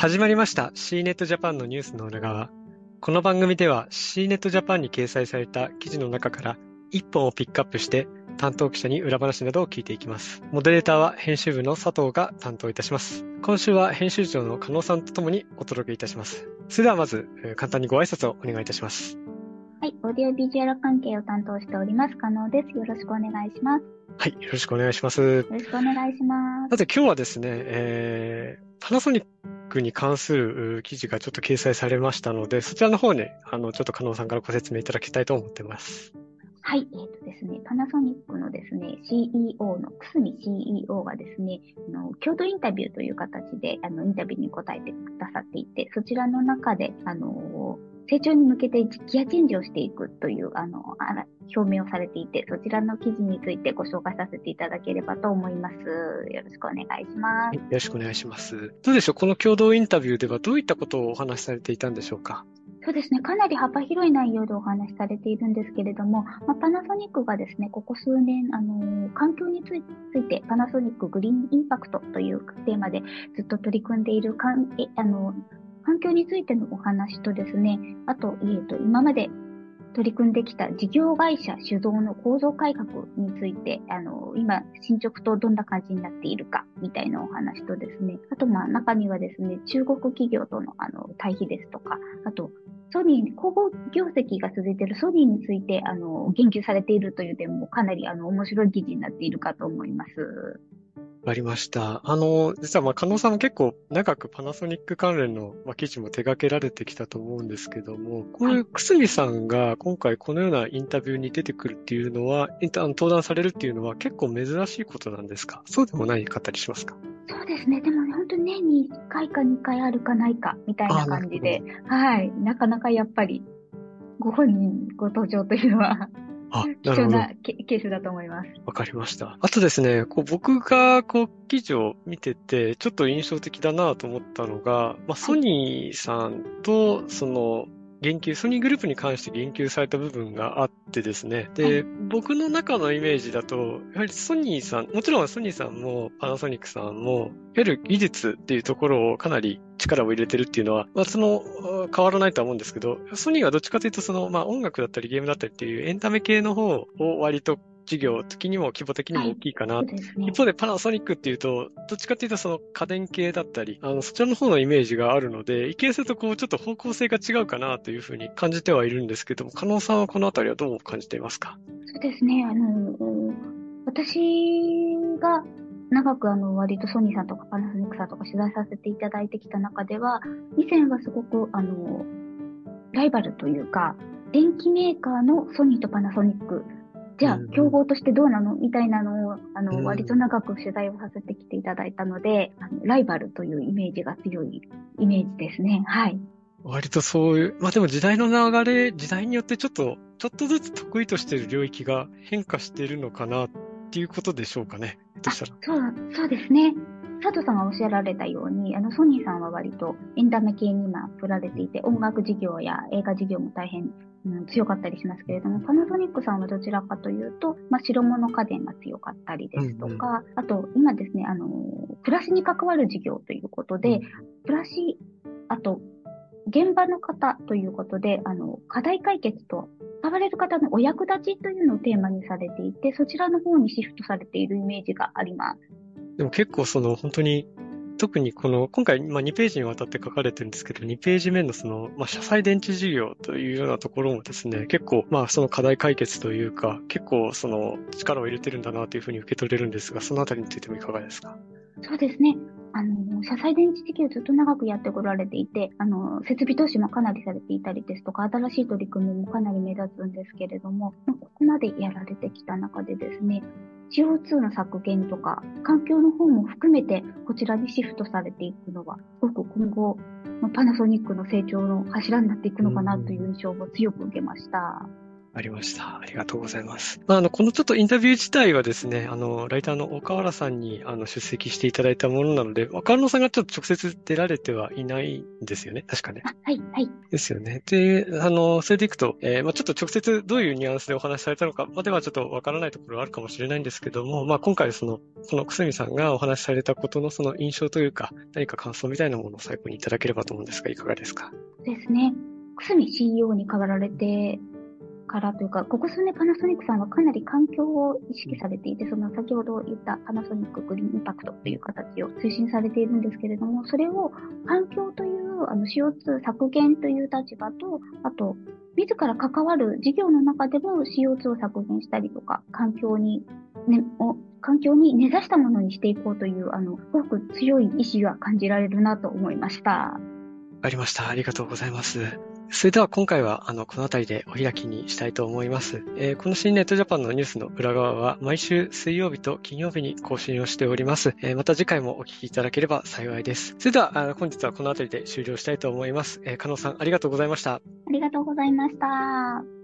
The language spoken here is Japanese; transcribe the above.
始まりました C ネットジャパンのニュースの裏側。この番組では C ネットジャパンに掲載された記事の中から一本をピックアップして担当記者に裏話などを聞いていきます。モデレーターは編集部の佐藤が担当いたします。今週は編集長の加納さんとともにお届けいたします。それではまず簡単にご挨拶をお願いいたします。はい、オーディオビジュアル関係を担当しております、加納です。よろしくお願いします。はい、よろしくお願いします。よろしくお願いします。さて今日はですね、えー、パナソニッククに関する記事がちょっと掲載されましたので、そちらの方に、あの、ちょっと加納さんからご説明いただきたいと思ってます。はい、えっ、ー、とですね、パナソニックのですね、CEO の、くすみ CEO がですね、あの、共同インタビューという形で、あの、インタビューに答えてくださっていて、そちらの中で、あの、成長に向けてギアチェンジをしていくという、あの、あら表明をされていて、そちらの記事についてご紹介させていただければと思います。よろしくお願いします。よろしくお願いします。どうでしょうこの共同インタビューではどういったことをお話しされていたんでしょうか？そうですね。かなり幅広い内容でお話しされているんですけれども、まあ、パナソニックがですね、ここ数年、あのー、環境について、パナソニックグリーンインパクトというテーマでずっと取り組んでいるかんえあの環境についてのお話とですね、あと、えーと、今まで取り組んできた事業会社主導の構造改革について、あの、今、進捗とどんな感じになっているか、みたいなお話とですね、あと、まあ、中にはですね、中国企業との、あの、対比ですとか、あと、ソニー、高校業績が続いているソニーについて、あの、言及されているという点もかなり、あの、面白い記事になっているかと思います。わかりました。あの、実はまあ、加納さんも結構長くパナソニック関連の、まあ、記事も手掛けられてきたと思うんですけども、こういうくすみさんが今回このようなインタビューに出てくるっていうのは、インタ登壇されるっていうのは結構珍しいことなんですか？そうでもないかったりしますか？そうですね。でも本当年に1回か2回あるかないかみたいな感じで、はい。なかなかやっぱりご本人ご登場というのはあ、貴重なケースだと思います。わかりました。あとですね、こう僕がこう記事を見てて、ちょっと印象的だなと思ったのが、まあ、ソニーさんと、その、言及、ソニーグループに関して言及された部分があってですね。で、はい、僕の中のイメージだと、やはりソニーさん、もちろんソニーさんもパナソニックさんも、いわゆる技術っていうところをかなり力を入れてるっていうのは、まあ、その、変わらないとは思うんですけど、ソニーはどっちかというと、その、まあ、音楽だったりゲームだったりっていうエンタメ系の方を割と事業的にも規模的にも大きいかな。はいね、一方でパナソニックっていうと、どっちかっていうとその家電系だったり、あの、そちらの方のイメージがあるので、一見するとこう、ちょっと方向性が違うかなというふうに感じてはいるんですけども、加納さんはこのあたりはどう感じていますか？そうですね、あの、私が長くあの割とソニーさんとかパナソニックさんとか取材させていただいてきた中では、以前はすごくあの、ライバルというか、電機メーカーのソニーとパナソニックじゃあ、競合としてどうなのみたいなのを、あの、割と長く取材をさせてきていただいたので、あのライバルというイメージが強いイメージですね。はい。割とそういう、まあでも時代の流れ、時代によってちょっと、ちょっとずつ得意としている領域が変化しているのかなっていうことでしょうかね。どうしたら。そう、そうですね。佐藤さんがおっしゃられたように、あの、ソニーさんは割とエンタメ系に今振られていて、音楽事業や映画事業も大変うん、強かったりしますけれども、パナソニックさんはどちらかというと、まあ、白物家電が強かったりですとか、うんうん、あと、今ですね、あの、暮らしに関わる事業ということで、うん、暮らし、あと、現場の方ということで、あの、課題解決と、使われる方のお役立ちというのをテーマにされていて、そちらの方にシフトされているイメージがあります。でも結構その本当に特にこの、今回、まあ、2ページにわたって書かれてるんですけど、2ページ目のその、まあ、車載電池事業というようなところもですね、結構、まあ、その課題解決というか、結構、その、力を入れてるんだなというふうに受け取れるんですが、そのあたりについてもいかがですか？そうですね。あの、車載電池事業ずっと長くやってこられていて、あの、設備投資もかなりされていたりですとか、新しい取り組みもかなり目立つんですけれども、ここまでやられてきた中でですね、CO2 の削減とか、環境の方も含めて、こちらにシフトされていくのは、すごく今後、パナソニックの成長の柱になっていくのかなという印象を強く受けました。ありました。ありがとうございます。まあ、あの、このちょっとインタビュー自体はですね、あの、ライターの岡原さんにあの出席していただいたものなので、岡野さんがちょっと直接出られてはいないんですよね。確かね。はい、はい。ですよね。で、あの、それでいくと、えー、まあちょっと直接どういうニュアンスでお話しされたのかまではちょっとわからないところはあるかもしれないんですけども、まあ今回その、このくすみさんがお話しされたことのその印象というか、何か感想みたいなものを最後にいただければと思うんですが、いかがですか？ですね。くすみ CEO に変わられて、からというか、ここ数年パナソニックさんはかなり環境を意識されていて、その先ほど言ったパナソニックグリーンインパクトという形を推進されているんですけれども、それを環境というあの CO2 削減という立場と、あと、自ら関わる事業の中でも CO2 を削減したりとか、環境に、ね、環境に根ざしたものにしていこうという、あの、すごく強い意志が感じられるなと思いました。ありました。ありがとうございます。それでは今回はあのこの辺りでお開きにしたいと思います。えー、この新ネットジャパンのニュースの裏側は毎週水曜日と金曜日に更新をしております。えー、また次回もお聞きいただければ幸いです。それではあの本日はこの辺りで終了したいと思います。えー、加納さんありがとうございました。ありがとうございました。